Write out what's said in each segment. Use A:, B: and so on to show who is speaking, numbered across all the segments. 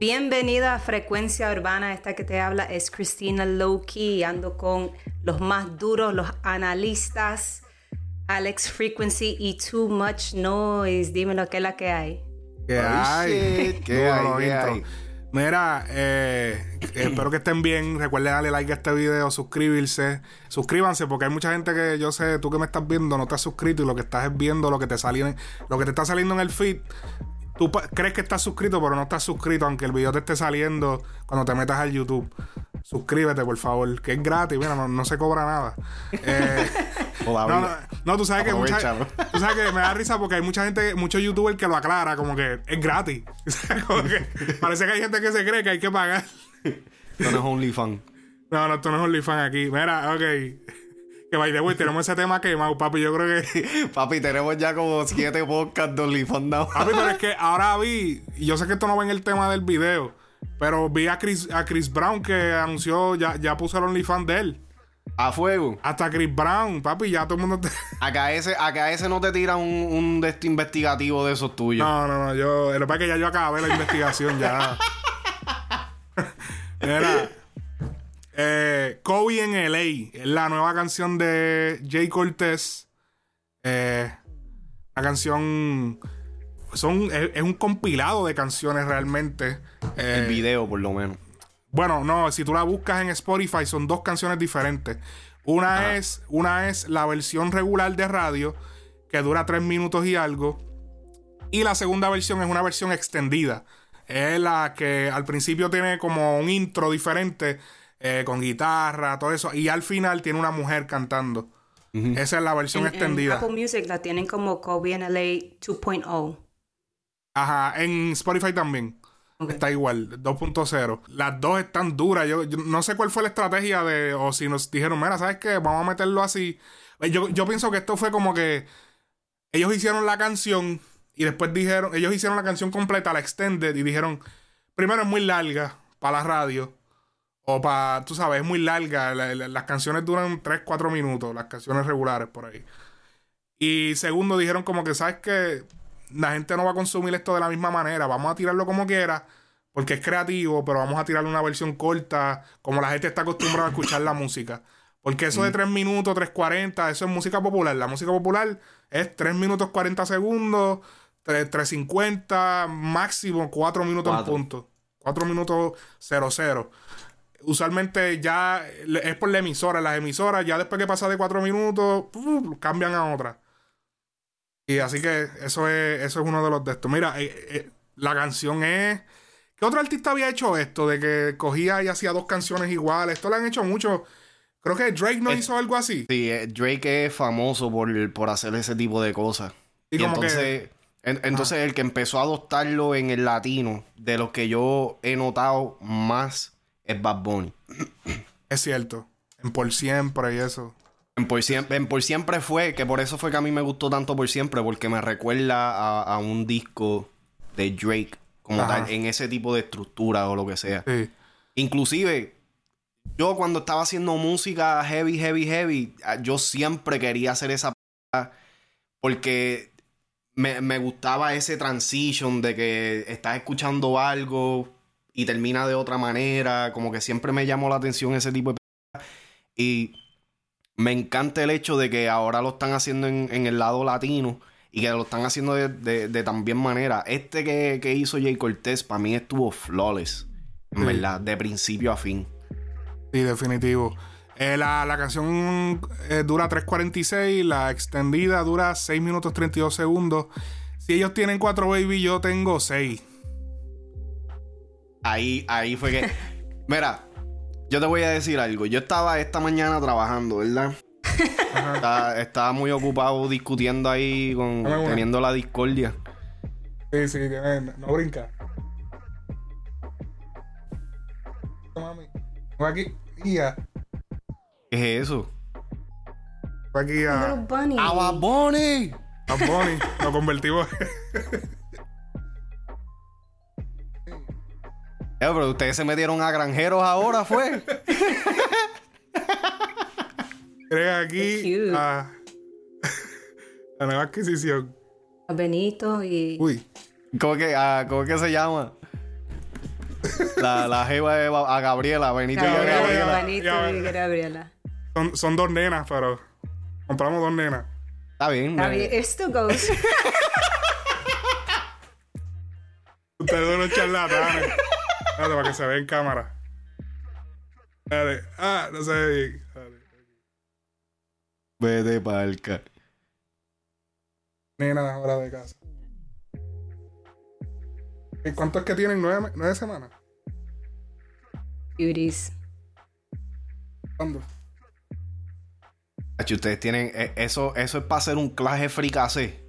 A: Bienvenida a Frecuencia Urbana. Esta que te habla es Cristina Lowkey. Ando con los más duros, los analistas, Alex Frequency y Too Much Noise. Dime lo que es la que hay.
B: ¿Qué hay? ¿Qué hay? Mira, eh, espero que estén bien. Recuerden darle like a este video, suscribirse. Suscríbanse porque hay mucha gente que yo sé, tú que me estás viendo no te has suscrito y lo que estás es viendo lo que te salió, lo que te está saliendo en el feed Tú crees que estás suscrito, pero no estás suscrito, aunque el video te esté saliendo cuando te metas al YouTube. Suscríbete, por favor, que es gratis, mira, no, se cobra nada. Eh, no, no, tú sabes que mucha, tú sabes que me da risa porque hay mucha gente, muchos youtubers que lo aclara como que es gratis. parece que hay gente que se cree que hay que pagar.
C: Esto no es OnlyFans.
B: No, no, esto no es OnlyFans aquí. Mira, ok. Que by the way, tenemos ese tema quemado, papi. Yo creo que.
C: papi, tenemos ya como siete podcasts de OnlyFans
B: Papi, pero es que ahora vi. Y yo sé que esto no va en el tema del video. Pero vi a Chris, a Chris Brown que anunció, ya, ya puso el OnlyFans de él.
C: A fuego.
B: Hasta Chris Brown, papi, ya todo el mundo.
C: acá, ese, acá ese no te tira un, un de investigativo de esos tuyos.
B: No, no, no. Yo, lo que es que ya yo acabé la investigación ya. Era. Eh, Kobe en LA la nueva canción de Jay Cortez. Eh, la canción. Son, es, un compilado de canciones realmente.
C: El eh, video, por lo menos.
B: Bueno, no, si tú la buscas en Spotify, son dos canciones diferentes. Una es, una es la versión regular de radio, que dura tres minutos y algo. Y la segunda versión es una versión extendida. Es la que al principio tiene como un intro diferente eh, con guitarra, todo eso. Y al final tiene una mujer cantando. Esa es la versión extendida.
A: En Apple Music la tienen como Kobe LA 2.0.
B: Ajá, en Spotify también. Está igual, 2.0. Las dos están duras. Yo, no sé cuál fue la estrategia de. O si nos dijeron, mira, ¿sabes qué? Vamos a meterlo así. Yo, yo pienso que esto fue como que. Ellos hicieron la canción y después dijeron. Ellos hicieron la canción completa, la extended, y dijeron. Primero es muy larga para la radio. O para, tú sabes, es muy larga. las canciones duran 3, 4 minutos, las canciones regulares por ahí. Y segundo, dijeron como que, ¿sabes que La gente no va a consumir esto de la misma manera. Vamos a tirarlo como quiera, porque es creativo, pero vamos a tirarle una versión corta, como la gente está acostumbrada a escuchar la música. Porque eso de 3 mm. minutos, 3.40, eso es música popular. La música popular es 3 minutos 40 segundos, 3.50, máximo 4 minutos en punto. 4 minutos 00 usualmente ya es por la emisora. Las emisoras, ya después que pasa de cuatro minutos, cambian a otra. Y así que eso es, eso es uno de los de estos. Mira, eh, eh, la canción es. ¿Qué otro artista había hecho esto? De que cogía y hacía dos canciones iguales. Esto lo han hecho mucho. Creo que Drake no hizo algo así.
C: Sí, eh, Drake es famoso por, por hacer ese tipo de cosas. Y, entonces, entonces el que empezó a adoptarlo en el latino, de los que yo he notado más es Bad Bunny.
B: Es cierto. En Por Siempre y eso.
C: En Por Siempre, en por siempre fue, que por eso fue que a mí me gustó tanto Por Siempre, porque me recuerda a, un disco de Drake, como tal, en ese tipo de estructura o lo que sea. Sí. Inclusive, yo cuando estaba haciendo música heavy, heavy, heavy, ah, yo siempre quería hacer esa porque me, me, gustaba ese transition de que estás escuchando algo, y termina de otra manera. Como que siempre me llamó la atención ese tipo de... Y me encanta el hecho de que ahora lo están haciendo en, el lado latino y que lo están haciendo de, de, también manera. Este que, hizo Jay Cortés para mí estuvo flawless, en verdad, de principio a fin.
B: Sí, definitivo. Eh, la, canción eh, dura 3.46, la extendida dura 6 minutos 32 segundos. Si ellos tienen 4 baby, yo tengo 6.
C: Ahí, ahí fue que. Mira, yo te voy a decir algo. Yo estaba esta mañana trabajando, ¿verdad? estaba, muy ocupado discutiendo ahí, con, teniendo la discordia.
B: Sí, sí, no brinca. Mami. aquí. Ya.
C: ¿Qué es eso?
B: aquí a.
C: Bunny. ¡A Bunny!
B: A Bunny. Lo convertimos.
C: Eh, pero ustedes se metieron a granjeros ahora, ¿fue?
B: Creen aquí a la nueva adquisición.
A: Benito y.
B: Uy.
C: ¿Cómo que, ah, ¿cómo que se llama? La, la jeva de a Gabriela, Benito y
A: Gabriela,
C: Gabriela.
A: Benito
B: Ya,
A: y
B: ya.
A: Gabriela.
B: Son, son dos nenas, pero compramos dos nenas.
C: Está bien.
A: Está bien, Esto goes.
B: Ustedes son unos charlatanes. Espérate, para que se vea en cámara. Dale. Ah, no se ve bien. Dale.
C: Vete palca.
B: Nena ahora de casa. ¿Y cuánto es que tienen? ¿Nueve, nueve semanas?
A: Beauties.
B: ¿Cuándo?
C: Ustedes tienen. eh, Eso, eso es para hacer un claje fricase.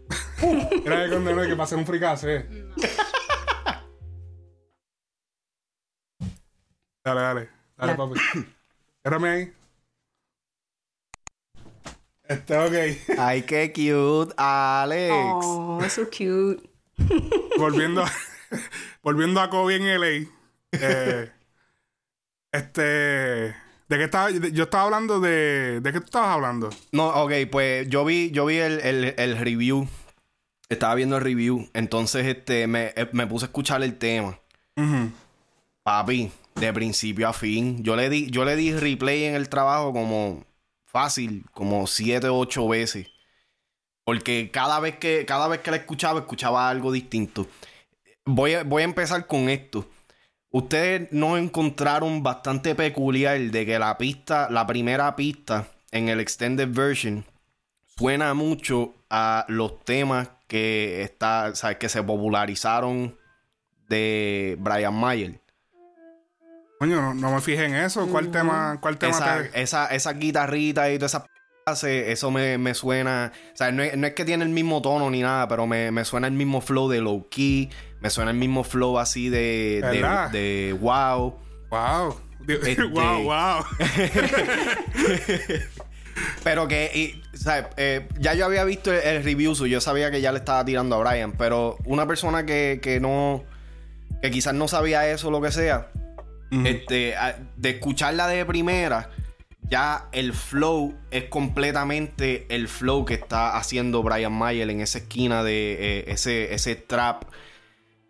B: Era de condenar que pase un fricase. Dale, dale. Dale,
A: La-
B: papi. Espérame ahí. Este, ok.
C: Ay, qué cute, Alex.
A: Oh, so cute.
B: volviendo, a- volviendo a Kobe en LA. eh, este. ¿De qué estaba? Yo estaba hablando de. ¿De qué tú estabas hablando?
C: No, ok, pues yo vi, yo vi el, el- el review. Estaba viendo el review. Entonces, este, me, eh, me puse a escuchar el tema.
B: Ujú.
C: Papi, de principio a fin. Yo le di, yo le di replay en el trabajo como fácil, como siete o ocho veces. Porque cada vez que, cada vez que la escuchaba, escuchaba algo distinto. Voy a, voy a empezar con esto. Ustedes no encontraron bastante peculiar de que la pista, la primera pista en el extended version, suena mucho a los temas que está, ¿sabes? que se popularizaron de Brian Mayer.
B: Coño, no, no me fijé en eso. ¿Cuál tema, cuál tema
C: esa,
B: te-
C: esa, esa guitarrita y todas esas eso me, me suena. O sea, no es, no es que tiene el mismo tono ni nada, pero me, me suena el mismo flow de low key. Me suena el mismo flow así de, de, wow.
B: Wow.
C: Este-
B: Wow, wow.
C: Pero que, y, eh, ya yo había visto el, el review, so yo sabía que ya le estaba tirando a Brian, pero una persona que, que no, que quizás no sabía eso lo que sea, este, a- de escucharla de primera, ya el flow es completamente el flow que está haciendo Brian Mayer en esa esquina de eh, ese, ese trap,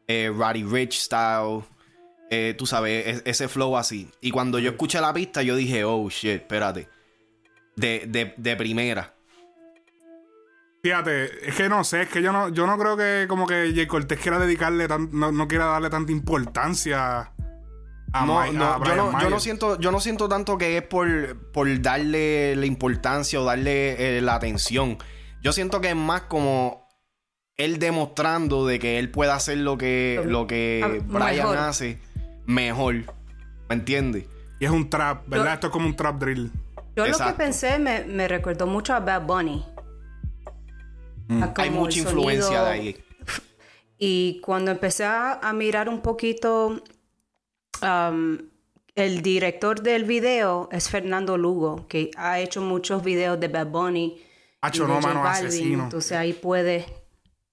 C: eh, Roddy Rich style. eh, tú sabes, es- ese flow así. Y cuando yo escuché la pista, yo dije, oh shit, espérate. De, de, primera.
B: Fíjate, es que no sé, es que yo no, yo no creo que como que Jay Cortés quiera dedicarle tan, no, no quiera darle tanta importancia a,
C: No, no,
B: a
C: yo, no, yo no siento, yo no siento tanto que es por, por darle la importancia o darle eh, la atención. Yo siento que es más como él demostrando de que él puede hacer lo que, lo que
A: Ah,
C: Brian
A: mejor.
C: hace mejor. ¿Me entiendes?
B: Y es un trap, ¿verdad?
A: Yo-
B: Esto es como un trap drill.
A: Yo lo que pensé me, me recordó mucho a Bad Bunny. A
C: Hay mucha influencia
A: sonido.
C: de ahí.
A: Y cuando empecé a, a mirar un poquito, um, el director del video es Fernando Lugo, que ha hecho muchos videos de Bad Bunny.
B: Hacho, no, mano,
A: Balvin,
B: asesino.
A: Entonces ahí puede.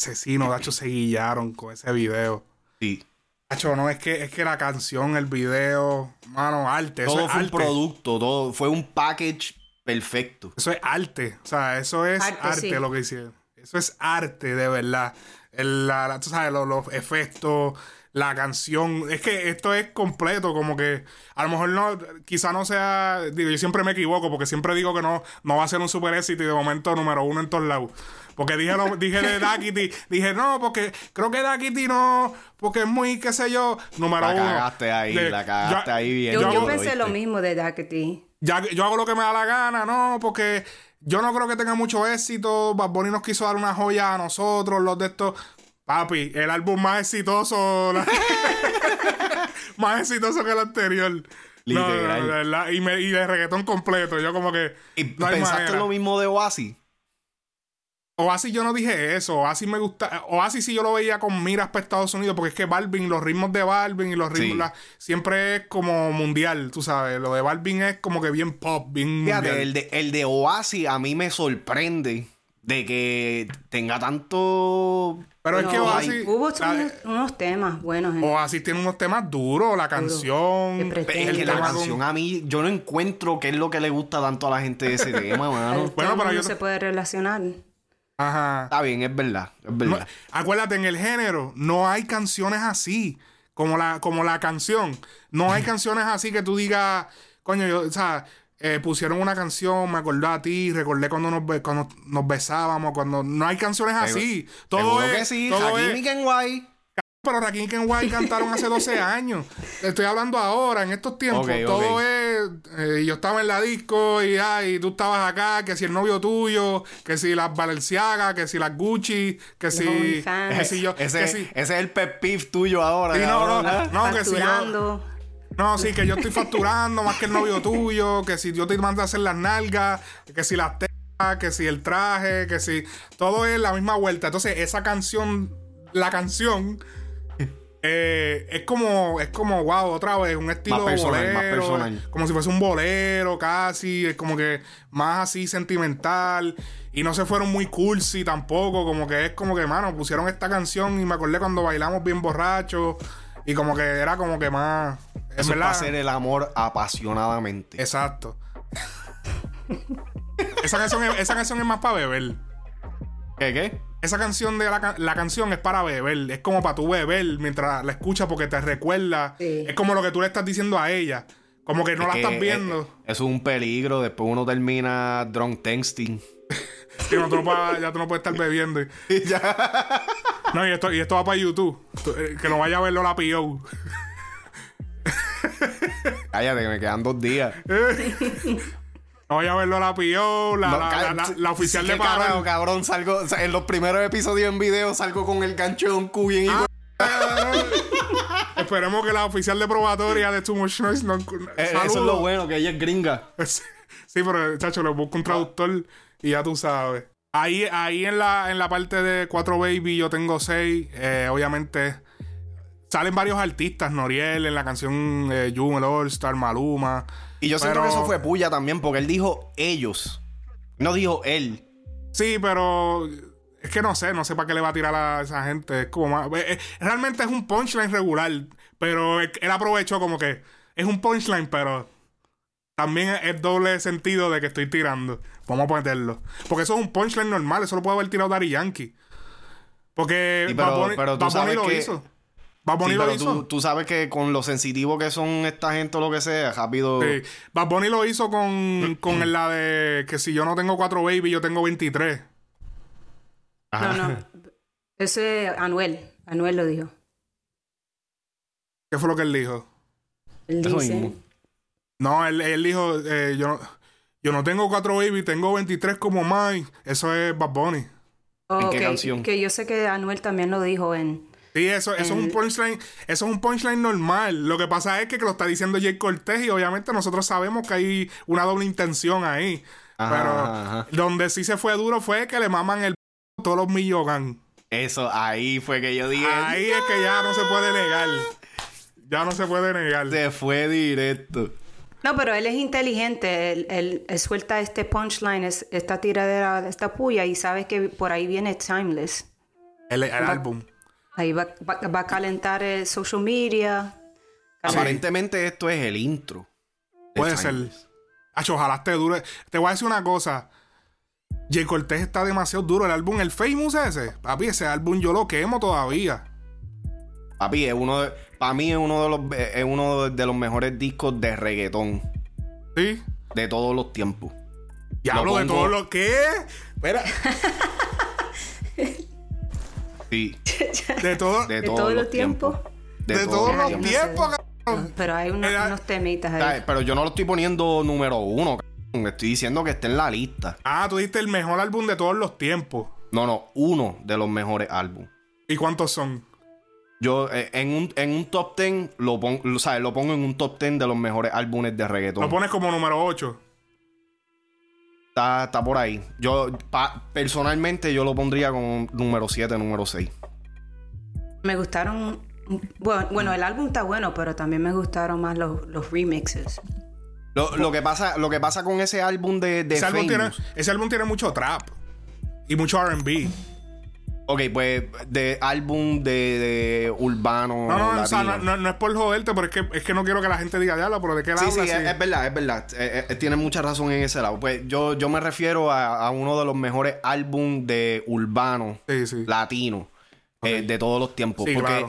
B: Asesino, de hecho se guillaron con ese video.
C: Sí.
B: Hacho, no, es que, es que la canción, el video, mano, arte. Eso
C: Todo
B: es
C: fue un producto, todo fue un package perfecto.
B: Eso es arte. O sea, eso es
A: Arte,
B: arte,
A: sí.
B: lo que hicieron. Eso es arte, de verdad. El- la- la- tú sabes, los, los efectos, la canción. Es que esto es completo, como que a lo mejor no, quizá no sea. Digo, yo siempre me equivoco porque siempre digo que no, no va a ser un super éxito y de momento número uno en todos lados. Porque dije, lo- dije de Daquiti, dije no, porque creo que Daquiti no, porque es muy, qué sé yo, número
C: La
B: uno.
C: cagaste ahí,
B: De-
C: la cagaste
B: yo-
C: ahí bien.
A: Yo,
B: Yo
A: yo
B: hago-
A: pensé lo mismo de
B: ya, yo hago lo que me da la gana, no, porque yo no creo que tenga mucho éxito. Bad Bunny nos quiso dar una joya a nosotros, los de estos. Papi, el álbum más exitoso. la- más exitoso que el anterior. No, no, no,
C: Literal.
B: verdad, y, me- y de reggaetón completo. Yo como que.
C: ¿Y
B: no
C: pensaste
B: manera.
C: lo mismo de Oasis?
B: Oasis yo no dije eso. Oasis me gusta. Oasis sí yo lo veía con miras para Estados Unidos. Porque es que Balvin, los ritmos de Balvin y los ritmos.
C: Sí.
B: la- siempre es como mundial, tú sabes. Lo de Balvin es como que bien pop, bien
C: Fíjate,
B: mundial.
C: el de, el de Oasis a mí me sorprende de que tenga tanto.
B: Pero es que
A: No,
B: Oasis.
A: Hubo
B: la-
A: unos, temas buenos. en-
B: Oasis tiene unos temas duros, la canción.
A: Pretende.
C: Es
B: el
C: que la canción a mí, yo no encuentro qué es lo que le gusta tanto a la gente de ese tema, mano.
B: Bueno, pero yo-
A: se puede relacionar.
C: Ajá. Está bien, es verdad. Es verdad.
B: acuérdate, en el género no hay canciones así. Como la, como la canción. No hay canciones así que tú digas, coño, yo, o sea, eh, pusieron una canción, me acordé a ti, recordé cuando nos, cuando nos besábamos, cuando no hay canciones así. Todo es,
C: que sí, todo es,
B: pero Rakim y Kenway cantaron hace 12 años. Estoy hablando ahora, en estos tiempos. todo es. Eh, yo estaba en la disco y, ay, tú estabas acá, que si el novio tuyo, que si las Balenciaga, que si las Gucci, que si. Que si yo.
C: Ese, ese es el pepif tuyo ahora.
B: no, no, no, que si yo. No, sí, que yo estoy facturando más que el novio tuyo, que si yo te mando a hacer las nalgas, que si las tetas, que si el traje, que si. Todo es la misma vuelta. Entonces, esa canción, la canción eh, es como, es como, wow, otra vez, un estilo más personal, más personal. como si fuese un bolero casi, es como que más así sentimental. Y no se fueron muy cursi tampoco, como que es como que, mano, pusieron esta canción y me acordé cuando bailamos bien borrachos. Y como que era como que más.
C: Eso es para hacer el amor apasionadamente.
B: Exacto. esa, canción esa canción es más para beber.
C: ¿Qué qué?
B: esa canción de la, canción es para beber, es como para tú beber mientras la escuchas porque te recuerda. Es como lo que tú le estás diciendo a ella. Como que no la estás viendo.
C: Es, es, un peligro. Después uno termina drunk texting.
B: que no, tú no ya tú no puedes estar bebiendo. no, y esto, y esto va para YouTube. Eh, que no vaya a verlo la P.O.
C: Cállate, que me quedan dos días.
B: No voy a verlo la PIO, la, la, oficial de
C: paro. cabrón, salgo. en los primeros episodios en video salgo con el gancho de un Q bien
B: ah, Esperemos que la oficial de probatoria de Too Much Noise no.
C: Eh, eso es lo bueno, que ella es gringa.
B: sí, pero, chacho, le busco un traductor y ya tú sabes. Ahí, ahí en la, en la parte de 4 Baby yo tengo 6. Eh, obviamente salen varios artistas, Noriel en la canción eh, Jun, el All Star, Maluma.
C: Y yo siento que eso fue puya también, porque él dijo ellos. No dijo él.
B: Sí, pero es que no sé, no sé para qué le va a tirar a esa gente. Es como más, eh, eh, realmente es un punchline regular, pero él, aprovechó como que es un punchline, pero también es doble sentido de que estoy tirando. Vamos a meterlo. Porque eso es un punchline normal, eso lo puede haber tirado Dari Yankee. Porque
C: pero, tú sabes lo que... hizo. Bad Bunny lo hizo. Tú, sabes que con lo sensitivo que son esta gente o lo que sea, rápido. Sí.
B: Bad Bunny lo hizo con, con la de que si yo no tengo cuatro baby, yo tengo 23.
A: No, no. Ese Anuel. Anuel lo dijo.
B: ¿Qué fue lo que él dijo?
A: Él dice.
B: No, él, él dijo, eh, yo, no, yo no tengo cuatro baby, tengo 23 como Mike. Eso es Bad Bunny.
A: ¿En qué canción? Que yo sé que Anuel también lo dijo en
B: Sí, eso, eso es un punchline, eso es un punchline normal. Lo que pasa es que, lo está diciendo Jay Cortés y obviamente nosotros sabemos que hay una doble intención ahí. pero donde sí se fue duro fue que le maman el todos los Millogan.
C: Eso, ahí fue que yo dije.
B: Ahí es que ya no se puede negar. Ya no se puede negar.
C: Se fue directo.
A: No, pero él es inteligente. Él, suelta este punchline, esta tiradera, esta puya y sabe que por ahí viene Timeless.
B: El, el álbum.
A: Ahí va, a calentar el social media.
C: Aparentemente esto es el intro.
B: Puede ser. ojalá te dure. Te voy a decir una cosa. Jay Cortés está demasiado duro. El álbum, el Famous ese. Papi, ese álbum yo lo quemo todavía.
C: Papi, es uno de, para mí es uno de los es uno de los mejores discos de reggaetón.
B: Sí.
C: De todos los tiempos.
B: Ya hablo de todo lo que. Espera.
C: Sí.
A: De, todo, de, todos los tiempos.
B: De, todos los tiempos,
A: Pero hay unos, temitas ahí.
C: Pero yo no lo estoy poniendo número uno, Me Estoy diciendo que esté en la lista.
B: Ah, tú diste el mejor álbum de todos los tiempos.
C: No, no, uno de los mejores álbumes.
B: ¿Y cuántos son?
C: Yo eh, en, un, en un top ten lo, pongo, o sea, lo pongo en un top ten de los mejores álbumes de reggaetón.
B: Lo pones como número 8.
C: Está, por ahí. Yo, personalmente, yo lo pondría como número 7, número 6.
A: Me gustaron. Bueno, bueno, el álbum está bueno, pero también me gustaron más los, los remixes.
C: Lo, que pasa, lo que pasa con ese álbum de,
B: ese, álbum tiene, ese álbum tiene mucho trap y mucho RB.
C: Ok, pues de álbum de, urbano.
B: No, no, o sea, no, es por joderte, pero es que, es que no quiero que la gente diga diablo, pero de qué lado.
C: Sí, sí, es, verdad, es verdad. Eh, eh, tiene mucha razón en ese lado. Pues yo, yo me refiero a, uno de los mejores álbum de urbano latino eh, de todos los tiempos. porque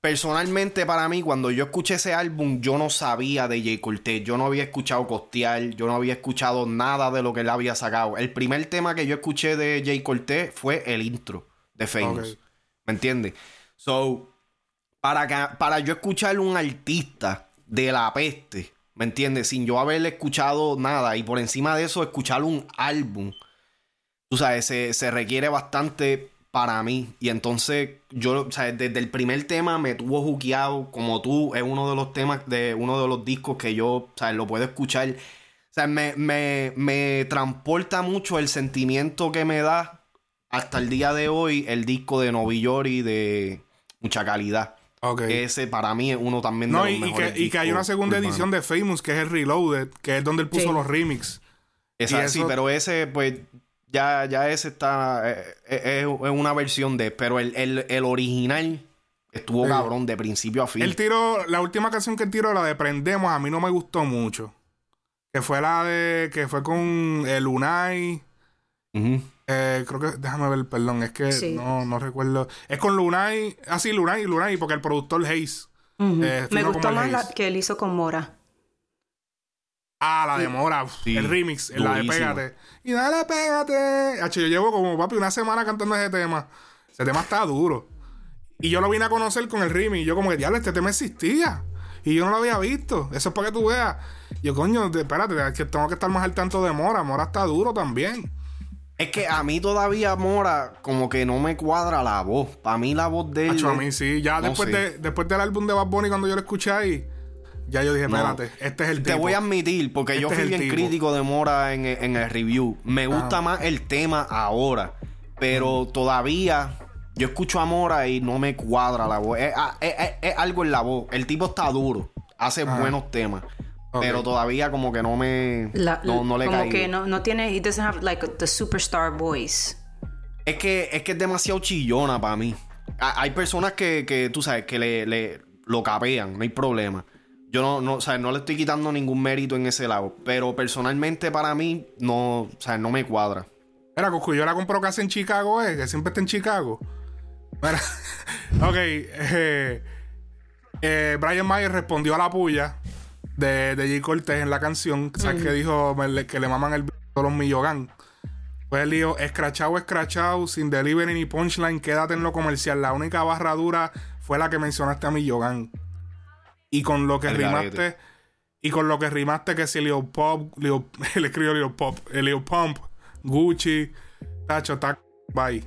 C: personalmente para mí, cuando yo escuché ese álbum, yo no sabía de Jay Cortez. Yo no había escuchado Costial, yo no había escuchado nada de lo que él había sacado. El primer tema que yo escuché de Jay Cortez fue el intro de Famous. ¿Me entiendes? So, para, para yo escuchar un artista de la peste, ¿me entiendes? Sin yo haberle escuchado nada y por encima de eso escuchar un álbum, tú sabes, se, requiere bastante para mí. Y entonces yo, o sea, desde el primer tema me tuvo juqueado, como tú, es uno de los temas de uno de los discos que yo, o sea, lo puedo escuchar. O sea, me, me, me transporta mucho el sentimiento que me da hasta el día de hoy el disco de Novillori de mucha calidad. Ese para mí es uno también de los y,
B: mejores que, y que hay una segunda edición de Famous que es el Reloaded, que es donde él puso los remix.
C: Exacto, sí, pero ese pues ya, ya ese está eh, eh, es, una versión de, pero el, el, original estuvo cabrón de principio a fin.
B: El tiro, la última canción que tiró, la de Prendemos, a mí no me gustó mucho. Que fue la de que fue con el Unai. Eh, creo que, déjame ver, perdón, es que no, no recuerdo. Es con Lunay, ah, sí, Lunay, Lunay, porque el productor Hayes.
A: Eh, Me gustó más la que él hizo con Mora.
B: Ah, la de Mora, el remix, la de Pégate. Y dale, pégate. H, yo llevo como papi una semana cantando ese tema. Ese tema está duro. Y yo lo vine a conocer con el remix. Y yo, como que, diablo, este tema existía. Y yo no lo había visto. Eso es para que tú veas. Yo, coño, espérate, que tengo que estar más al tanto de Mora. Mora está duro también.
C: Es que a mí todavía Mora como que no me cuadra la voz. Para mí la voz de él...
B: a mí sí. Ya después, de, después del álbum de Bad Bunny cuando yo lo escuché ahí... Ya yo dije, espérate, este es el
C: Te voy a admitir, porque yo este fui bien crítico de Mora en, el review. Me gusta más el tema ahora. Pero todavía yo escucho a Mora y no me cuadra la voz. Es, algo en la voz. El tipo está duro. Hace buenos temas. Pero todavía como que no me... no, no le
A: Como que no, no tiene... He doesn't have like the superstar voice.
C: Es que, es que es demasiado chillona para mí. Hay personas que, que tú sabes, que le, le, lo capean, no hay problema. Yo no, no, o sea, no le estoy quitando ningún mérito en ese lado. Pero personalmente para mí, no, o sea, no me cuadra.
B: Mira, yo la compro casi en Chicago, eh, que siempre está en Chicago. Mira, ok, eh, eh, Brian Mayer respondió a la puya de, de J. Cortés en la canción, ¿sabes? Que dijo que le maman el todos los Millogan. Pues él dijo, escrachado, escrachado, sin delivery ni punchline, quédate en lo comercial. La única barra dura fue la que mencionaste a Millogan. Y con lo que rimaste, y con lo que rimaste que si Leo Pop, Leo, él escribió Leo Pop, eh, Leo Pump, Gucci, Tacho, Tac, bye.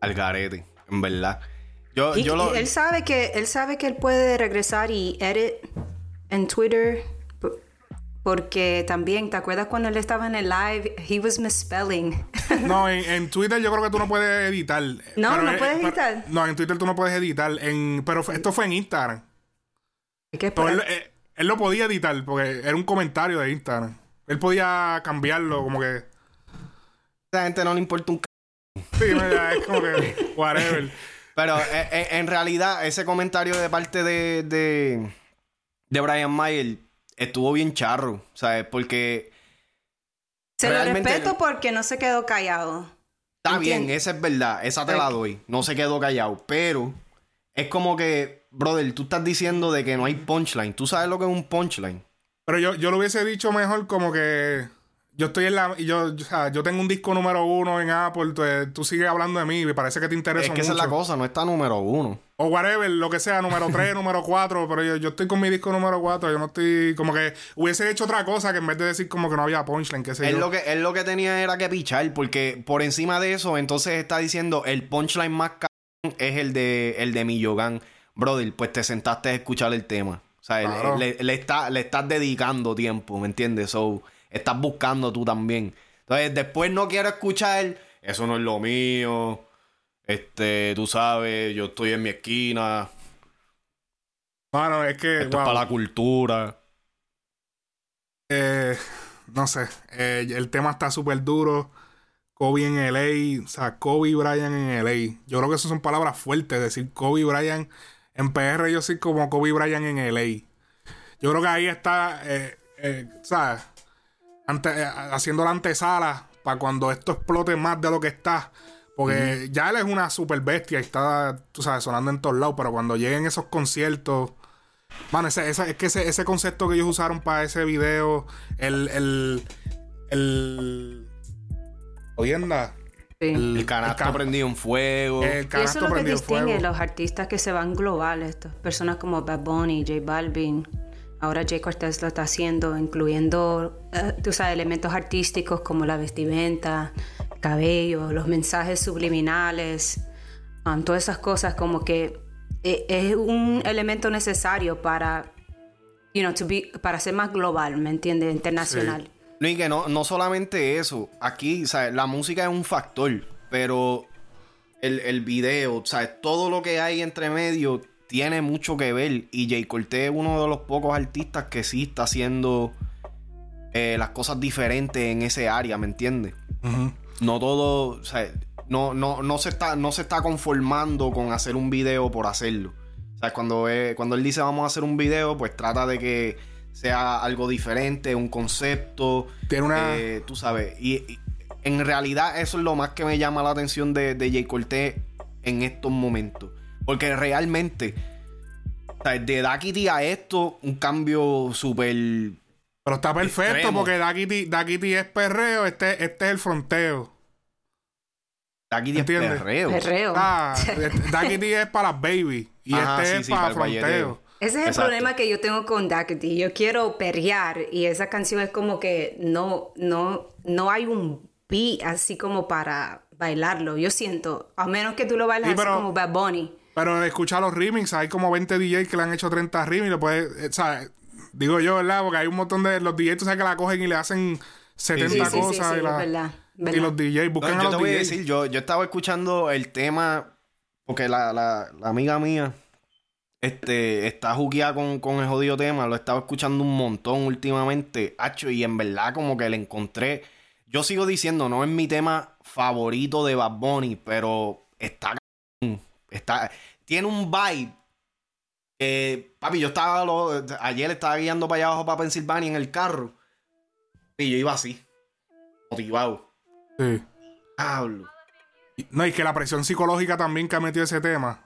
C: Al garete, en verdad.
A: Yo, yo lo... él sabe que él sabe que él puede regresar y edit en Twitter porque también, ¿te acuerdas cuando él estaba en el live? He was misspelling.
B: no, en, Twitter yo creo que tú no puedes editar.
A: No, no puedes editar.
B: no, en Twitter tú no puedes editar. En, pero esto fue en Instagram.
A: ¿Qué
B: él, eh, él, lo podía editar porque era un comentario de Instagram. Él podía cambiarlo como que...
C: A la gente no le importa un c...
B: Sí, es como que... Whatever.
C: Pero eh, eh, en realidad ese comentario de parte de de Brian Mayer estuvo bien charro, ¿sabes? Porque.
A: Se lo respeto porque no se quedó callado.
C: Está bien, esa es verdad, esa te la doy. No se quedó callado, pero es como que, brother, tú estás diciendo de que no hay punchline. ¿Tú sabes lo que es un punchline?
B: Pero yo, yo lo hubiese dicho mejor como que yo estoy en la. Yo, o sea, yo tengo un disco número uno en Apple. Tú, sigues hablando de mí. Me parece que te interesa.
C: Es que esa es la cosa, no está número uno.
B: O whatever, lo que sea, número tres, número cuatro. Pero yo, yo, estoy con mi disco número cuatro. Yo no estoy. Como que hubiese hecho otra cosa que en vez de decir como que no había punchline, qué sé
C: él
B: yo.
C: Lo que, él lo que tenía era que pichar. Porque por encima de eso, entonces está diciendo el punchline más caro es el de, el de Millogan. Brother, pues te sentaste a escuchar el tema. O sea, le, le, está, le estás dedicando tiempo, ¿me entiendes? So estás buscando tú también. Entonces, después no quiero escuchar, eso no es lo mío. Este, tú sabes, yo estoy en mi esquina.
B: Bueno, es que.
C: Esto es para la cultura.
B: Eh, no sé. Eh, el tema está súper duro. Kobe en LA, o sea, Kobe Bryant en LA. Yo creo que eso son palabras fuertes, decir Kobe Bryant en PR, yo soy como Kobe Bryant en LA. Yo creo que ahí está, eh, eh, ¿sabes? Eh, haciendo la antesala para cuando esto explote más de lo que está. Porque ya él es una super bestia y está, tú sabes, sonando en todos lados. Pero cuando lleguen esos conciertos. Bueno, ese, es que ese, ese, concepto que ellos usaron para ese video, el. el, el Oyenda.
C: El, el canasto prendido en fuego.
A: El y eso es lo que distingue los artistas que se van globales. Personas como Bad Bunny, J Balvin. Ahora Jay Cortez lo está haciendo, incluyendo, eh, tú elementos artísticos como la vestimenta, cabello, los mensajes subliminales, um, todas esas cosas como que eh, es un elemento necesario para, you para ser más global, ¿me entiendes? Internacional.
C: No, y que no, no solamente eso, aquí. La música es un factor, pero el, el video, ¿sabes? Todo lo que hay entre medio tiene mucho que ver. Y Jay Cortez es uno de los pocos artistas que sí está haciendo eh, las cosas diferentes en ese área, ¿me entiendes? No todo, o sea, no, no, no, se está, no se está conformando con hacer un video por hacerlo. O sea, cuando, cuando él dice vamos a hacer un video, pues trata de que sea algo diferente, un concepto.
B: Tiene una.
C: Eh, tú sabes. Y, en realidad, eso es lo más que me llama la atención de, de Jay Cortez en estos momentos. Porque realmente, o sea, de a esto, un cambio súper.
B: Pero está perfecto porque Dakity, es perreo, este, este es el fronteo.
C: Dakity es perreo.
A: Perreo.
B: Ah, Dakity es para baby y este es para, fronteo.
A: Ese es el problema que yo tengo con Dakity. Yo quiero perrear y esa canción es como que no, no, no hay un beat así como para bailarlo. Yo siento, a menos que tú lo bailes así como Bad Bunny.
B: Pero escucha los remix, hay como 20 DJs que le han hecho 30 remix, lo eh, ¿sabes? Digo yo, ¿verdad? Porque hay un montón de los DJs, tú sabes que la cogen y le hacen 70 cosas. y, los DJs buscan a los
C: yo
B: te
C: voy a decir, yo, yo estaba escuchando el tema, porque la, la, la amiga mía este, está jugueada con, con el jodido tema, lo estaba escuchando un montón últimamente, hacho, y en verdad como que le encontré. Yo sigo diciendo, no es mi tema favorito de Bad Bunny, pero está Está, tiene un vibe que, papi, yo estaba, ayer estaba guiando para allá abajo para Pensilvania en el carro y yo iba así, motivado.
B: Sí.
C: Hablo.
B: No, y que la presión psicológica también que ha metido ese tema.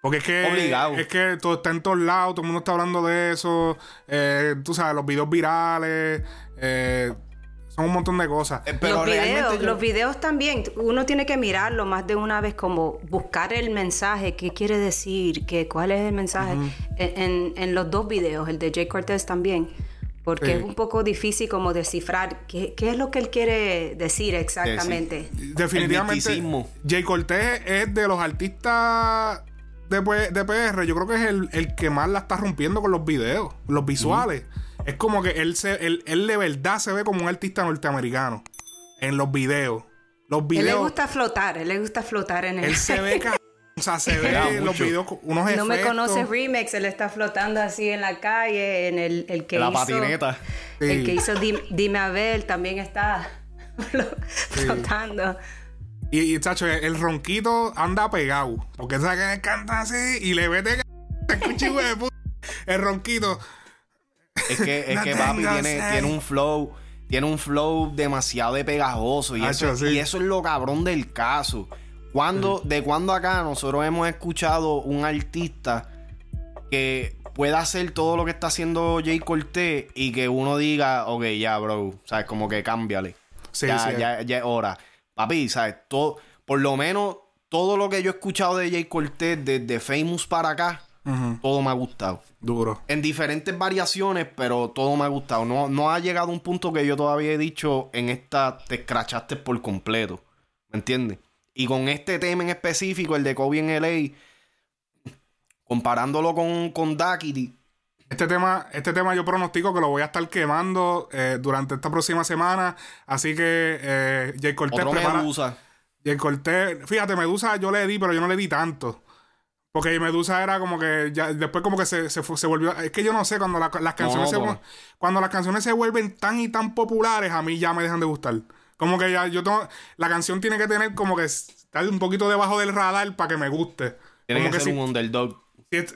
B: Porque es que, es que todo está en todos lados, todo el mundo está hablando de eso. Eh, tú sabes, los videos virales. Eh, un montón de cosas.
A: Eh, pero los, videos, los videos también, uno tiene que mirarlo más de una vez, como buscar el mensaje, qué quiere decir, qué, cuál es el mensaje. en, los dos videos, el de Jay Cortez también. Porque es un poco difícil como descifrar qué, es lo que él quiere decir exactamente.
B: Definitivamente, Jay Cortez es de los artistas de, de PR, yo creo que es el, que más la está rompiendo con los videos, los visuales. Es como que él, se, él, de verdad se ve como un artista norteamericano en los videos. Los videos.
A: Él le gusta flotar, él le gusta flotar en
B: el. Él se ve O sea, se ve en los videos unos efectos.
A: No me conoce Remix, él está flotando así en la calle, en el, el que
C: la
A: hizo...
C: patineta.
A: El que hizo Dime Abel también está flotando.
B: Y, y, chacho, el ronquito anda pegado. Porque sabe que canta así y le vete el ronquito.
C: Es que, es que papi tiene, tiene, un flow. Tiene un flow demasiado de pegajoso. Y, eso, y eso es lo cabrón del caso. Cuando, De cuando acá nosotros hemos escuchado un artista que pueda hacer todo lo que está haciendo Jay Cortez y que uno diga, ok, ya, bro, ¿sabes? Como que cámbiale. ya, ya, ya es hora. Papi, ¿sabes? Todo, por lo menos todo lo que yo he escuchado de Jay Cortez desde Famous para acá, todo me ha gustado.
B: Duro.
C: En diferentes variaciones, pero todo me ha gustado. No, no ha llegado un punto que yo todavía he dicho en esta te escrachaste por completo. ¿Me entiendes? Y con este tema en específico, el de Kobe en LA, comparándolo con, con
B: Este tema, este tema yo pronostico que lo voy a estar quemando eh, durante esta próxima semana. Así que eh, Jay Cortez
C: Medusa.
B: Jay Cortez, fíjate, Medusa yo le di, pero yo no le di tanto. Porque Medusa era como que ya después como que se, se, se volvió. Es que yo no sé, cuando las canciones se cuando las canciones se vuelven tan y tan populares, a mí ya me dejan de gustar. Como que ya yo tengo. La canción tiene que tener como que estar un poquito debajo del radar para que me guste.
C: Tiene
B: como
C: que, ser un underdog.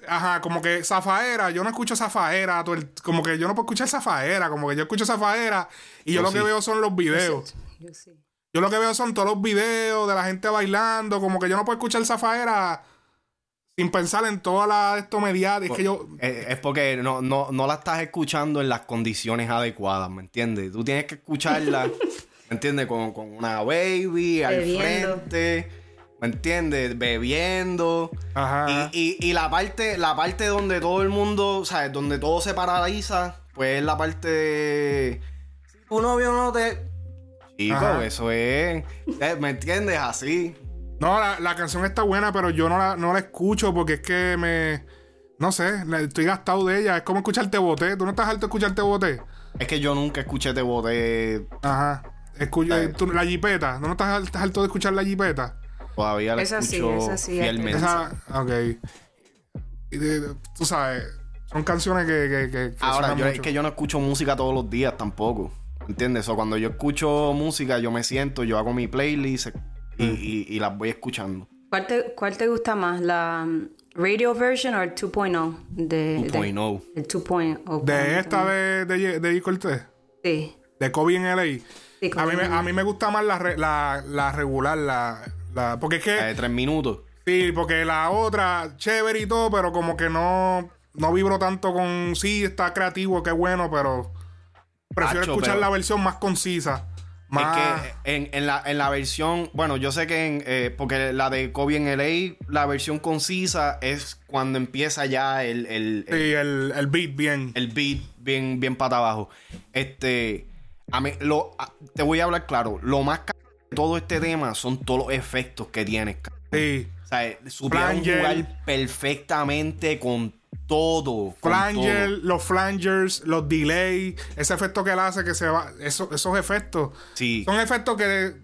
B: ajá, como que Zafaera, yo no escucho Zafaera, como que yo no puedo escuchar Zafaera, como que yo escucho Zafaera y yo, lo que veo son los videos. Yo, sí. yo lo que veo son todos los videos de la gente bailando, como que yo no puedo escuchar Zafaera sin pensar en toda la esto mediática. Es que yo.
C: Eh, es porque no, no, no la estás escuchando en las condiciones adecuadas, ¿me entiendes? Tú tienes que escucharla, ¿me entiendes? Con, con una baby al frente. ¿Me entiendes? Bebiendo. Ajá. Y, y, y, la parte, la parte donde todo el mundo, ¿sabes? Donde todo se paraliza, pues es la parte de. Si tu novio no te. Chico, eso es. ¿Me entiendes? Así.
B: No, la, canción está buena, pero yo no la, no la escucho porque es que me. No sé, estoy gastado de ella. Es como escuchar Te Boté. ¿Tú no estás alto de escuchar Te Boté?
C: Es que yo nunca escuché Te Boté.
B: Ajá. Escucha, la jipeta. ¿No, no estás alto de escuchar la jipeta?
C: Todavía la escucho esa sí, fielmente.
B: Esa, ok. Y tú sabes, son canciones que... que,
C: Ahora, yo, es que yo no escucho música todos los días tampoco. ¿Entiendes? O cuando yo escucho música, yo me siento, yo hago mi playlist y, las voy escuchando.
A: ¿Cuál te, ¿Cuál te gusta más? ¿La um, radio version o el 2.0? 2.0. El 2.0.
B: ¿De esta de, de, de
A: Sí.
B: De Kobe en LA. Sí, a, mí me, a mí me gusta más la, la, la regular, la, la, porque es que...
C: La de tres minutos.
B: Sí, porque la otra, chévere y todo, pero como que no, no vibro tanto con... Sí, está creativo, qué bueno, pero... Prefiero escuchar la versión más concisa. Es
C: que en, la, en la versión, bueno, yo sé que en, eh, porque la de Kobe en LA, la versión concisa es cuando empieza ya el, el,
B: sí, el, el, beat bien.
C: El beat bien, bien para abajo. Este, a mí, lo, te voy a hablar claro, lo más de todo este tema son todos los efectos que tiene.
B: Sí.
C: O sea, supieron jugar perfectamente con todo.
B: Flanger, los flangers, los delays, ese efecto que él hace que se va. Eso, esos efectos.
C: Sí.
B: Son efectos que,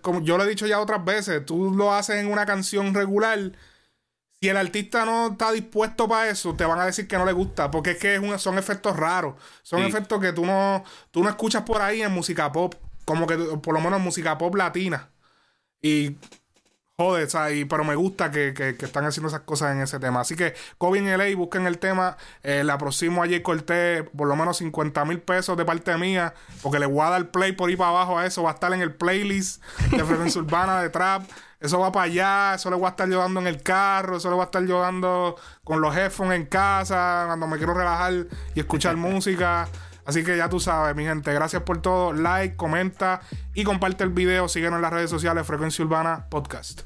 B: como yo lo he dicho ya otras veces, tú lo haces en una canción regular. Si el artista no está dispuesto para eso, te van a decir que no le gusta. Porque es que son efectos raros. Son efectos que tú no, tú no escuchas por ahí en música pop. Como que por lo menos en música pop latina. Y Joder, ¿sabes? pero me gusta que, están haciendo esas cosas en ese tema. Así que, Kobe en LA, busquen el tema. Eh, le aproximo a Jay Cortés por lo menos 50 mil pesos de parte mía. Porque le voy a dar play por ahí para abajo a eso. Va a estar en el playlist de Frecuencia Urbana de Trap. Eso va para allá. Eso le voy a estar llevando en el carro. Eso le voy a estar llevando con los headphones en casa. Cuando me quiero relajar y escuchar música. Así que ya tú sabes, mi gente. Gracias por todo. Like, comenta y comparte el video. Síguenos en las redes sociales Frecuencia Urbana Podcast.